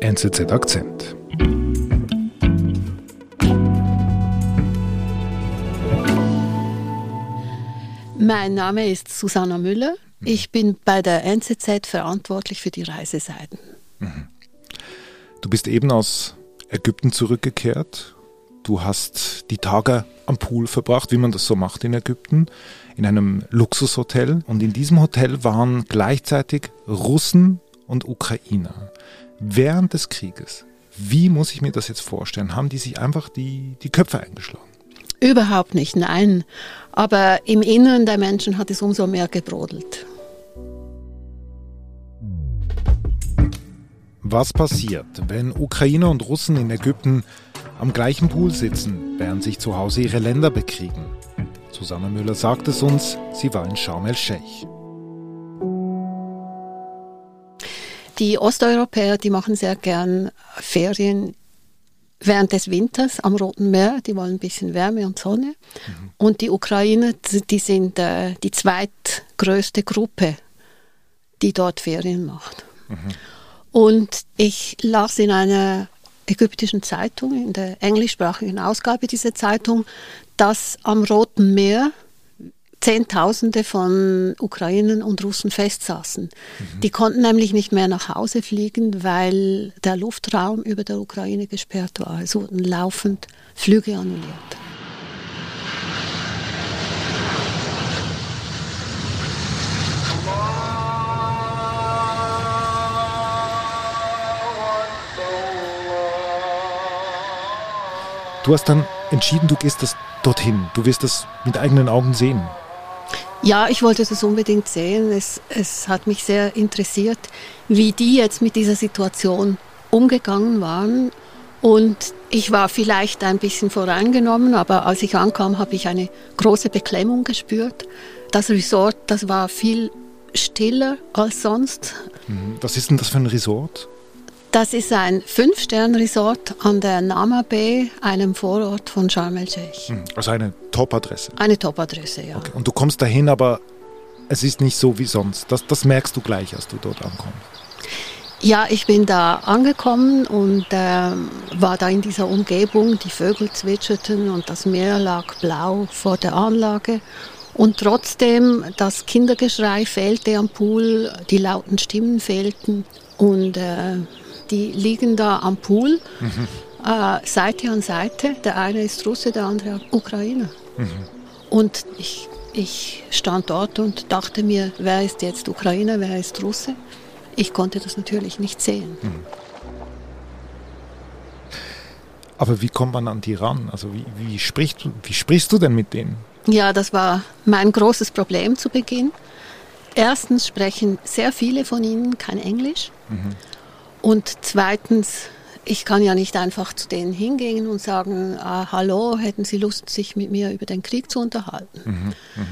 NZZ Akzent. Mein Name ist Susanna Müller. Ich bin bei der NZZ verantwortlich für die Reiseseiten. Du bist eben aus Ägypten zurückgekehrt. Du hast die Tage am Pool verbracht, wie man das so macht in Ägypten, in einem Luxushotel. Und in diesem Hotel waren gleichzeitig Russen und Ukrainer. Während des Krieges. Wie muss ich mir das jetzt vorstellen? Haben die sich einfach die, die Köpfe eingeschlagen? Überhaupt nicht, nein. Aber im Inneren der Menschen hat es umso mehr gebrodelt. Was passiert, wenn Ukrainer und Russen in Ägypten am gleichen Pool sitzen, während sich zu Hause ihre Länder bekriegen? Susanne Müller sagt es uns, sie war in Sharm el-Sheikh. Die Osteuropäer, die machen sehr gern Ferien während des Winters am Roten Meer. Die wollen ein bisschen Wärme und Sonne. Mhm. Und die Ukrainer, die sind äh, die zweitgrößte Gruppe, die dort Ferien macht. Mhm. Und ich las in einer ägyptischen Zeitung, in der englischsprachigen Ausgabe dieser Zeitung, dass am Roten Meer Zehntausende von Ukrainern und Russen festsaßen. Mhm. Die konnten nämlich nicht mehr nach Hause fliegen, weil der Luftraum über der Ukraine gesperrt war. Es wurden laufend Flüge annulliert. Du hast dann entschieden, du gehst das dorthin. Du wirst das mit eigenen Augen sehen. Ja, ich wollte das unbedingt sehen. Es, es hat mich sehr interessiert, wie die jetzt mit dieser Situation umgegangen waren. Und ich war vielleicht ein bisschen voreingenommen, aber als ich ankam, habe ich eine große Beklemmung gespürt. Das Resort, das war viel stiller als sonst. Mhm. Was ist denn das für ein Resort? Das ist ein Fünf-Sterne-Resort an der Nama Bay, einem Vorort von Sharm el-Sheikh. Hm, also eine Top-Adresse? Eine Top-Adresse, ja. Okay. Und du kommst dahin, aber es ist nicht so wie sonst. Das, das merkst du gleich, als du dort ankommst. Ja, ich bin da angekommen und äh, war da in dieser Umgebung. Die Vögel zwitscherten und das Meer lag blau vor der Anlage. Und trotzdem, das Kindergeschrei fehlte am Pool, die lauten Stimmen fehlten. Und äh, die liegen da am Pool, mhm. äh, Seite an Seite. Der eine ist Russe, der andere Ukrainer. Mhm. Und ich, ich stand dort und dachte mir, wer ist jetzt Ukrainer, wer ist Russe? Ich konnte das natürlich nicht sehen. Mhm. Aber wie kommt man an die ran? Also wie, wie, sprichst, wie sprichst du denn mit denen? Ja, das war mein großes Problem zu Beginn. Erstens sprechen sehr viele von ihnen kein Englisch. Mhm. Und zweitens, ich kann ja nicht einfach zu denen hingehen und sagen, ah, hallo, hätten Sie Lust, sich mit mir über den Krieg zu unterhalten. Mhm, mh.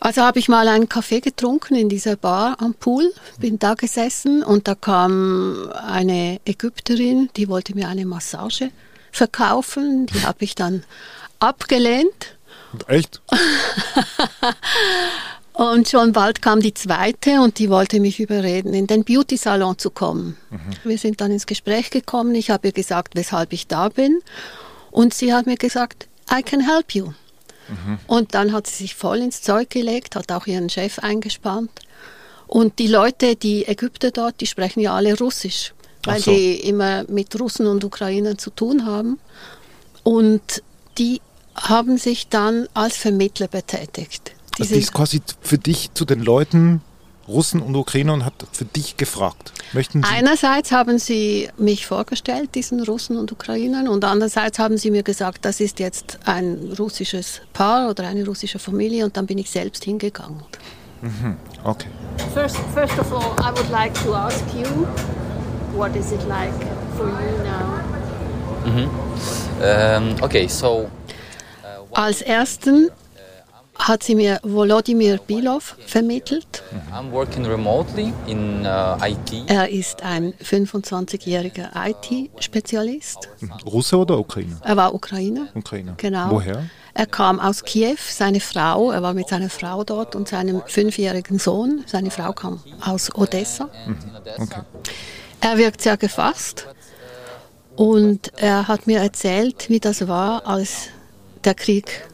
Also habe ich mal einen Kaffee getrunken in dieser Bar am Pool, bin da gesessen und da kam eine Ägypterin, die wollte mir eine Massage verkaufen, die habe ich dann abgelehnt. Echt? Und schon bald kam die zweite und die wollte mich überreden, in den Beauty-Salon zu kommen. Mhm. Wir sind dann ins Gespräch gekommen. Ich habe ihr gesagt, weshalb ich da bin. Und sie hat mir gesagt, I can help you. Mhm. Und dann hat sie sich voll ins Zeug gelegt, hat auch ihren Chef eingespannt. Und die Leute, die Ägypter dort, die sprechen ja alle Russisch, weil so. die immer mit Russen und Ukrainern zu tun haben. Und die haben sich dann als Vermittler betätigt. Also die ist quasi für dich zu den Leuten Russen und Ukrainer und hat für dich gefragt. Möchten sie Einerseits haben sie mich vorgestellt, diesen Russen und Ukrainern, und andererseits haben sie mir gesagt, das ist jetzt ein russisches Paar oder eine russische Familie, und dann bin ich selbst hingegangen. Mhm. Okay. First, first of all, I would like to ask you, what is it like for you now? Mhm. Um, okay, so. Uh, Als ersten hat sie mir Volodymyr Bilov vermittelt. In, uh, er ist ein 25-jähriger IT-Spezialist. Russe oder Ukrainer? Er war Ukrainer. Ukrainer. Genau. Woher? Er kam aus Kiew, seine Frau, er war mit seiner Frau dort und seinem fünfjährigen Sohn. Seine Frau kam aus Odessa. Mhm. Okay. Er wirkt sehr gefasst und er hat mir erzählt, wie das war, als der Krieg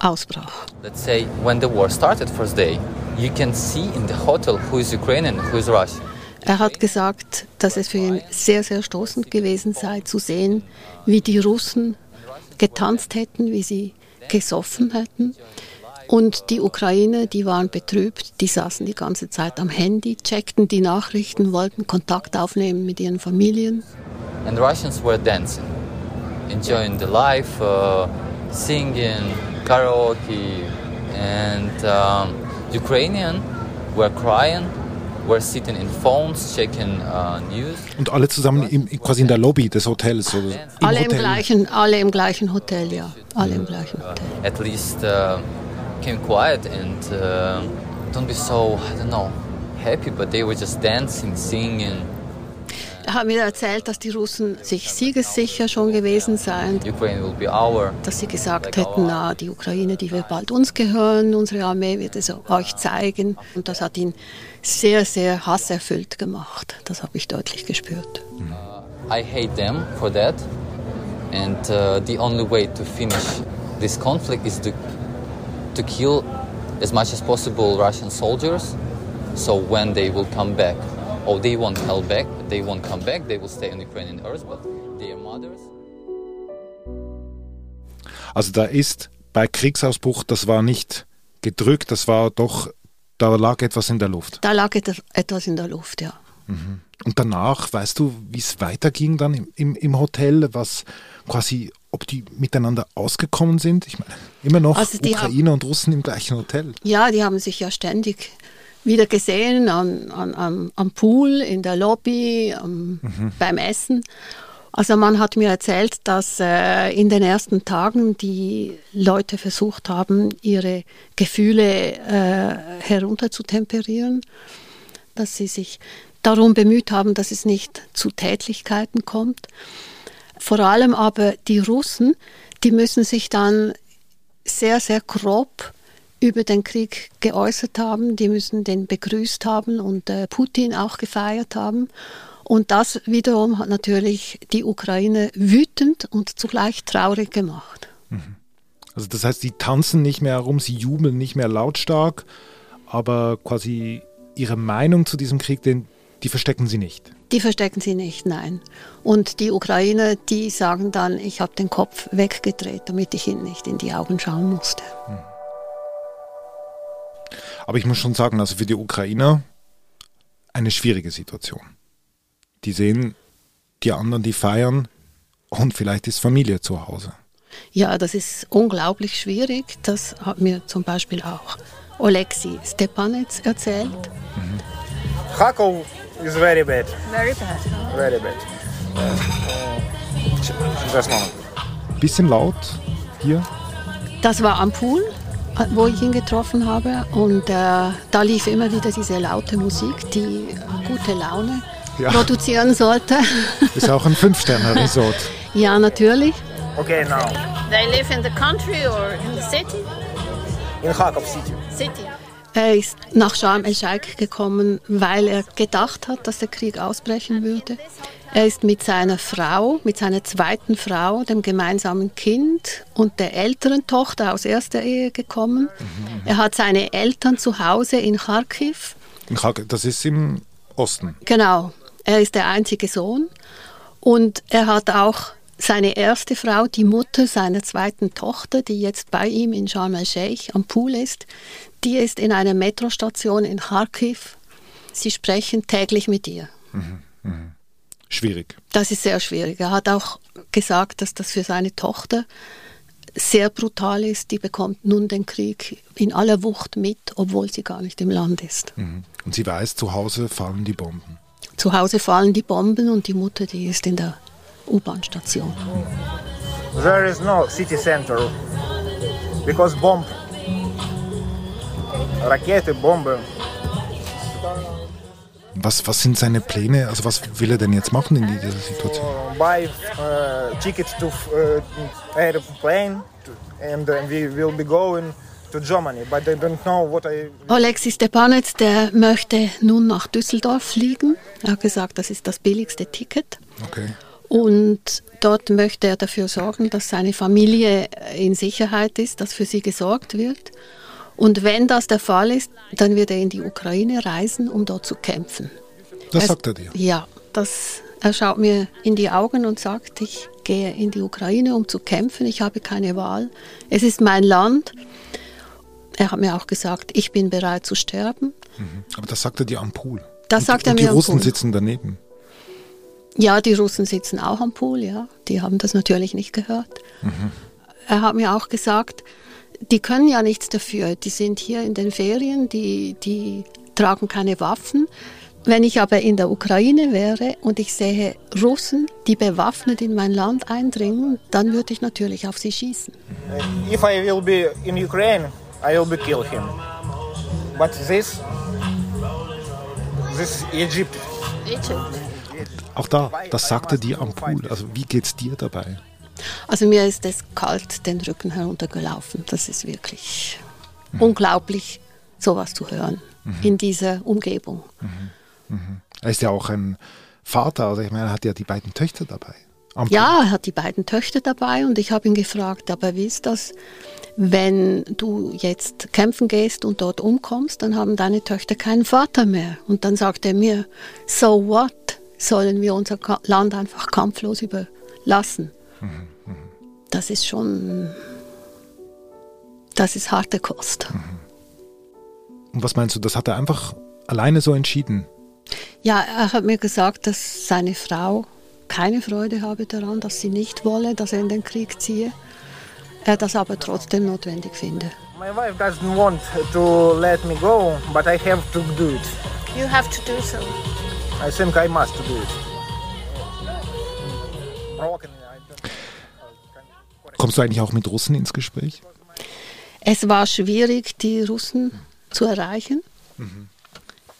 ausbrach. Let's say when the war started first day, you can see in the hotel who is Ukrainian, who is Russian. Er hat gesagt, dass es für ihn sehr, sehr stoßend gewesen sei, zu sehen, wie die Russen getanzt hätten, wie sie gesoffen hätten. Und die Ukrainer, die waren betrübt, die saßen die ganze Zeit am Handy, checkten die Nachrichten, wollten Kontakt aufnehmen mit ihren Familien. And Russians were dancing, enjoying the life, uh, singing, karaoke, and um, Ukrainian were crying, were sitting in phones, checking uh, news. Und alle zusammen im, quasi in der Lobby des Hotels oder im Alle im Hotel. gleichen, alle im gleichen Hotel, ja. Alle im gleichen Hotel. At least uh, came quiet and uh, don't be so, I don't know, happy, but they were just dancing, singing. Er hat mir erzählt, dass die Russen sich siegessicher schon gewesen seien, dass sie gesagt hätten, na, die Ukraine, die wird bald uns gehören, unsere Armee wird es euch zeigen. Und das hat ihn sehr, sehr hasserfüllt gemacht. Das habe ich deutlich gespürt. I hate them for that, and uh, the only way to finish this conflict is to to kill as much as possible Russian soldiers. So when they will come back, or they won't come back, they won't come back. They will stay on Ukrainian earth, but their mothers. Also da ist bei Kriegsausbruch, das war nicht gedrückt, das war doch, da lag etwas in der Luft. Da lag et- etwas in der Luft, ja. Und danach, weißt du, wie es weiterging dann im, im, im Hotel, was quasi, ob die miteinander ausgekommen sind? Ich meine, immer noch Also die Ukrainer und Russen im gleichen Hotel. Ja, die haben sich ja ständig wieder gesehen an, an, am, Pool, in der Lobby, am, beim Essen. Also man hat mir erzählt, dass äh, in den ersten Tagen die Leute versucht haben, ihre Gefühle äh, herunterzutemperieren, dass sie sich darum bemüht haben, dass es nicht zu Tätlichkeiten kommt. Vor allem aber die Russen, die müssen sich dann sehr, sehr grob über den Krieg geäußert haben. Die müssen den begrüßt haben und äh, Putin auch gefeiert haben. Und das wiederum hat natürlich die Ukraine wütend und zugleich traurig gemacht. Also das heißt, die tanzen nicht mehr herum, sie jubeln nicht mehr lautstark, aber quasi ihre Meinung zu diesem Krieg, den, die verstecken sie nicht. Die verstecken sie nicht, nein. Und die Ukrainer, die sagen dann, ich habe den Kopf weggedreht, damit ich ihnen nicht in die Augen schauen musste. Aber ich muss schon sagen, also für die Ukrainer eine schwierige Situation. Die sehen die anderen, die feiern und vielleicht ist Familie zu Hause. Ja, das ist unglaublich schwierig. Das hat mir zum Beispiel auch Oleksiy Stepanets erzählt. Kharkov is very bad. Very bad. Very bad. Moment. Bisschen laut hier. Das war am Pool, wo ich ihn getroffen habe. Und äh, da lief immer wieder diese laute Musik, die gute Laune Ja. produzieren sollte. Ist auch ein Fünf-Sterne-Resort. ja, natürlich. Okay, now They live in the country or in the city? in Kharkov city. City. Er ist nach Sharm el-Sheikh gekommen, weil er gedacht hat, dass der Krieg ausbrechen würde. Er ist mit seiner Frau, mit seiner zweiten Frau, dem gemeinsamen Kind und der älteren Tochter aus erster Ehe gekommen. Er hat seine Eltern zu Hause in Kharkiv. In Kharkiv, Das ist im Osten. Genau, er ist der einzige Sohn und er hat auch seine erste Frau, die Mutter seiner zweiten Tochter, die jetzt bei ihm in Sharm el-Sheikh am Pool ist, die ist in einer Metrostation in Kharkiv. Sie sprechen täglich mit ihr. Schwierig. Das ist sehr schwierig. Er hat auch gesagt, dass das für seine Tochter sehr brutal ist. Die bekommt nun den Krieg in aller Wucht mit, obwohl sie gar nicht im Land ist. Mhm. Und sie weiß, zu Hause fallen die Bomben. Zu Hause fallen die Bomben und die Mutter, die ist in der U-Bahn-Station. There is no city center because bomb. Rakete, Bombe. Was, was sind seine Pläne? Also was will er denn jetzt machen in dieser Situation? Buy uh, ticket to uh, airplane and uh, we will be going to Germany, but I don't know what I. Alexis Stepanetz, der möchte nun nach Düsseldorf fliegen. Er hat gesagt, das ist das billigste Ticket. Okay. Und dort möchte er dafür sorgen, dass seine Familie in Sicherheit ist, dass für sie gesorgt wird. Und wenn das der Fall ist, dann wird er in die Ukraine reisen, um dort zu kämpfen. Das Es- sagt er dir. Ja, das, er schaut mir in die Augen und sagt, ich gehe in die Ukraine, um zu kämpfen. Ich habe keine Wahl. Es ist mein Land. Er hat mir auch gesagt, ich bin bereit zu sterben. Aber das sagt er dir am Pool. Das und, sagt er und mir die Russen sitzen daneben. Ja, die Russen sitzen auch am Pool, ja. Die haben das natürlich nicht gehört. Er hat mir auch gesagt, die können ja nichts dafür. Die sind hier in den Ferien, die, die tragen keine Waffen. Wenn ich aber in der Ukraine wäre und ich sehe Russen, die bewaffnet in mein Land eindringen, dann würde ich natürlich auf sie schießen. If I will be in Ukraine, I will be kill him. But this, this Egypt. Egypt. Auch da, das sagt er dir am Pool. Also wie geht's dir dabei? Also mir ist es kalt den Rücken heruntergelaufen. Das ist wirklich unglaublich, sowas zu hören in dieser Umgebung. Er ist ja auch ein Vater, also ich meine, er hat ja die beiden Töchter dabei. Am Ja, er hat die beiden Töchter dabei und ich habe ihn gefragt, aber wie ist das, wenn du jetzt kämpfen gehst und dort umkommst, dann haben deine Töchter keinen Vater mehr. Und dann sagt er mir, so what? Sollen wir unser Land einfach kampflos überlassen? Das ist schon, das ist harte Kost. Und was meinst du, das hat er einfach alleine so entschieden? Ja, er hat mir gesagt, dass seine Frau keine Freude habe daran, dass sie nicht wolle, dass er in den Krieg ziehe. Er das aber trotzdem notwendig finde. My wife doesn't want to let me go, but I have to do it. You have to do so. I think I must do it. Broken, Kommst du eigentlich auch mit Russen ins Gespräch? Es war schwierig, die Russen zu erreichen.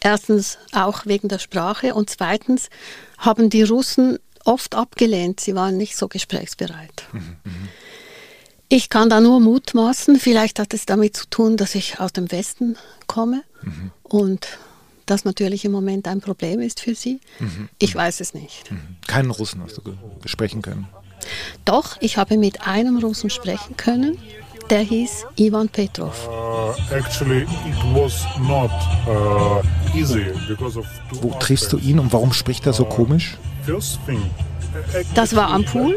Erstens auch wegen der Sprache und zweitens haben die Russen oft abgelehnt. Sie waren nicht so gesprächsbereit. Ich kann da nur mutmaßen. Vielleicht hat es damit zu tun, dass ich aus dem Westen komme und das natürlich im Moment ein Problem ist für sie. Ich weiß es nicht. Keinen Russen hast du sprechen können. Doch, ich habe mit einem Russen sprechen können. Der hieß Ivan Petrov. Uh, actually, it was not uh, easy because of two Wo triffst du ihn und warum spricht er so komisch? Das war am Pool.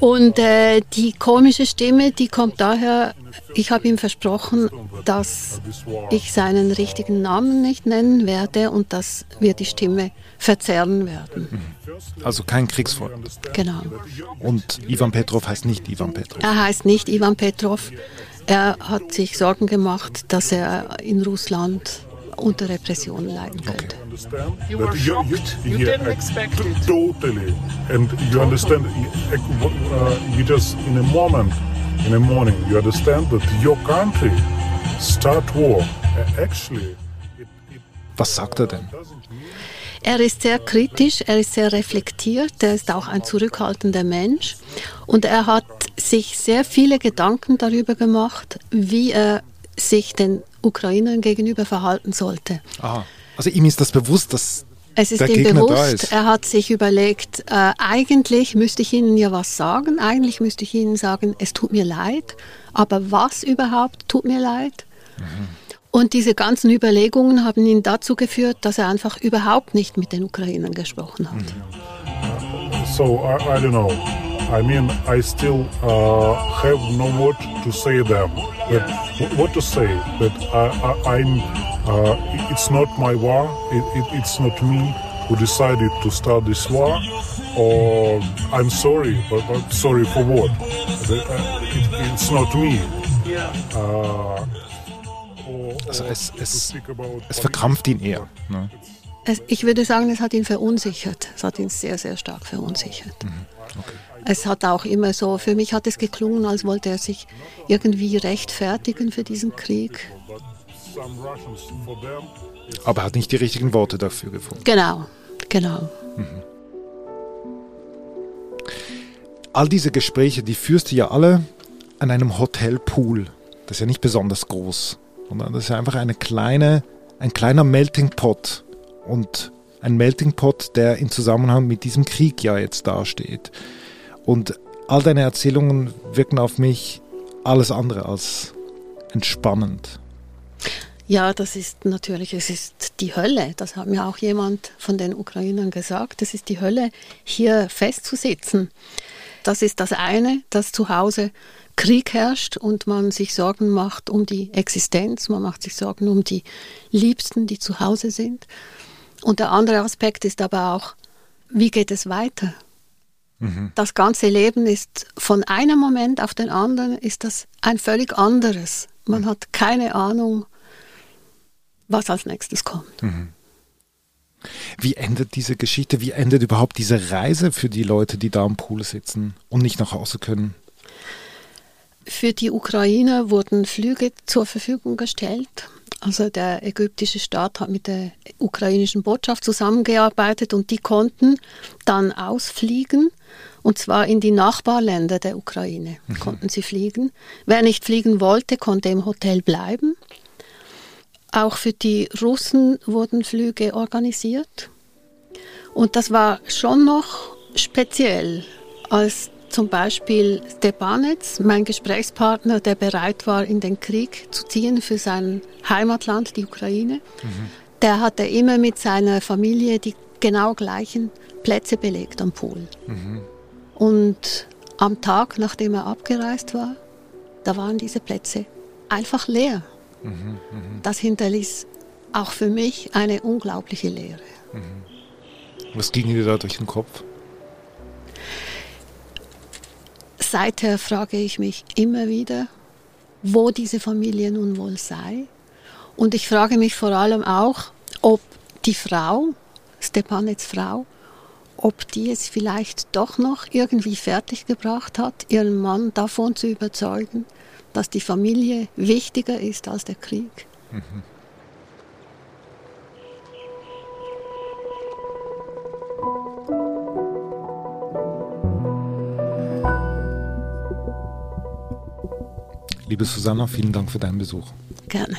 Und äh, die komische Stimme, die kommt daher, ich habe ihm versprochen, dass ich seinen richtigen Namen nicht nennen werde und dass wir die Stimme verzerren werden. Also kein Kriegsfreund. Genau. Und Ivan Petrov heißt nicht Ivan Petrov. Er heißt nicht Ivan Petrov. Er hat sich Sorgen gemacht, dass er in Russland unter Repression leiden könnte. understand You that were shocked. You yeah, didn't expect it. Totally, and you understand. You just in a moment, in a morning, you understand that your country start war. Actually, it, it Was sagt er denn? Er ist sehr kritisch, er ist sehr reflektiert, er ist auch ein zurückhaltender Mensch und er hat sich sehr viele Gedanken darüber gemacht, wie er sich den Ukrainern gegenüber verhalten sollte. Aha. Also ihm ist das bewusst, dass Es ist der ihm Gegner da bewusst, ist. er hat sich überlegt, äh, eigentlich müsste ich Ihnen ja was sagen, eigentlich müsste ich Ihnen sagen, es tut mir leid, aber was überhaupt tut mir leid? Und diese ganzen Überlegungen haben ihn dazu geführt, dass er einfach überhaupt nicht mit den Ukrainern gesprochen hat. So I, I don't know. I mean, I still uh, have no word to say them. But wh- what to say? That I, I, I'm. Uh, it- it's not my war. It, it, it's not me who decided to start this war. Or I'm sorry, but, but sorry for what? Uh, it, it's not me. Uh, or, Also es- es- es verkrampft ihn eher. Ne? Es, ich würde sagen, es hat ihn verunsichert. Es hat ihn sehr, sehr stark verunsichert. Es hat auch immer so, für mich hat es geklungen, als wollte er sich irgendwie rechtfertigen für diesen Krieg. Aber er hat nicht die richtigen Worte dafür gefunden. Genau, genau. All diese Gespräche, die führst du ja alle an einem Hotelpool. das ist ja nicht besonders groß, sondern das ist einfach eine kleine, ein kleiner Melting Pot und ein Melting Pot, der im Zusammenhang mit diesem Krieg ja jetzt dasteht. Und all deine Erzählungen wirken auf mich alles andere als entspannend. Ja, das ist natürlich, es ist die Hölle. Das hat mir auch jemand von den Ukrainern gesagt. Es ist die Hölle, hier festzusitzen. Das ist das eine, dass zu Hause Krieg herrscht und man sich Sorgen macht um die Existenz, man macht sich Sorgen um die Liebsten, die zu Hause sind. Und der andere Aspekt ist aber auch, wie geht es weiter? Mhm. Das ganze Leben ist von einem Moment auf den anderen ist das ein völlig anderes. Man mhm. hat keine Ahnung, was als nächstes kommt. Mhm. Wie endet diese Geschichte? Wie endet überhaupt diese Reise für die Leute, die da am Pool sitzen und nicht nach Hause können? Für die Ukrainer wurden Flüge zur Verfügung gestellt. Also der ägyptische Staat hat mit der ukrainischen Botschaft zusammengearbeitet und die konnten dann ausfliegen und zwar in die Nachbarländer der Ukraine mhm. konnten sie fliegen. Wer nicht fliegen wollte, konnte im Hotel bleiben. Auch für die Russen wurden Flüge organisiert. Und das war schon noch speziell, als zum Beispiel Stepanec, mein Gesprächspartner, der bereit war, in den Krieg zu ziehen für sein Heimatland, die Ukraine, mhm. der hatte immer mit seiner Familie die genau gleichen Plätze belegt am Pool. Mhm. Und am Tag, nachdem er abgereist war, da waren diese Plätze einfach leer. Mhm, mh. Das hinterließ auch für mich eine unglaubliche Leere. Mhm. Was ging dir da durch den Kopf? Seither frage ich mich immer wieder, wo diese Familie nun wohl sei. Und ich frage mich vor allem auch, ob die Frau, Stepanets Frau, ob die es vielleicht doch noch irgendwie fertiggebracht hat, ihren Mann davon zu überzeugen, dass die Familie wichtiger ist als der Krieg. Mhm. Liebe Susanna, vielen Dank für deinen Besuch. Gerne.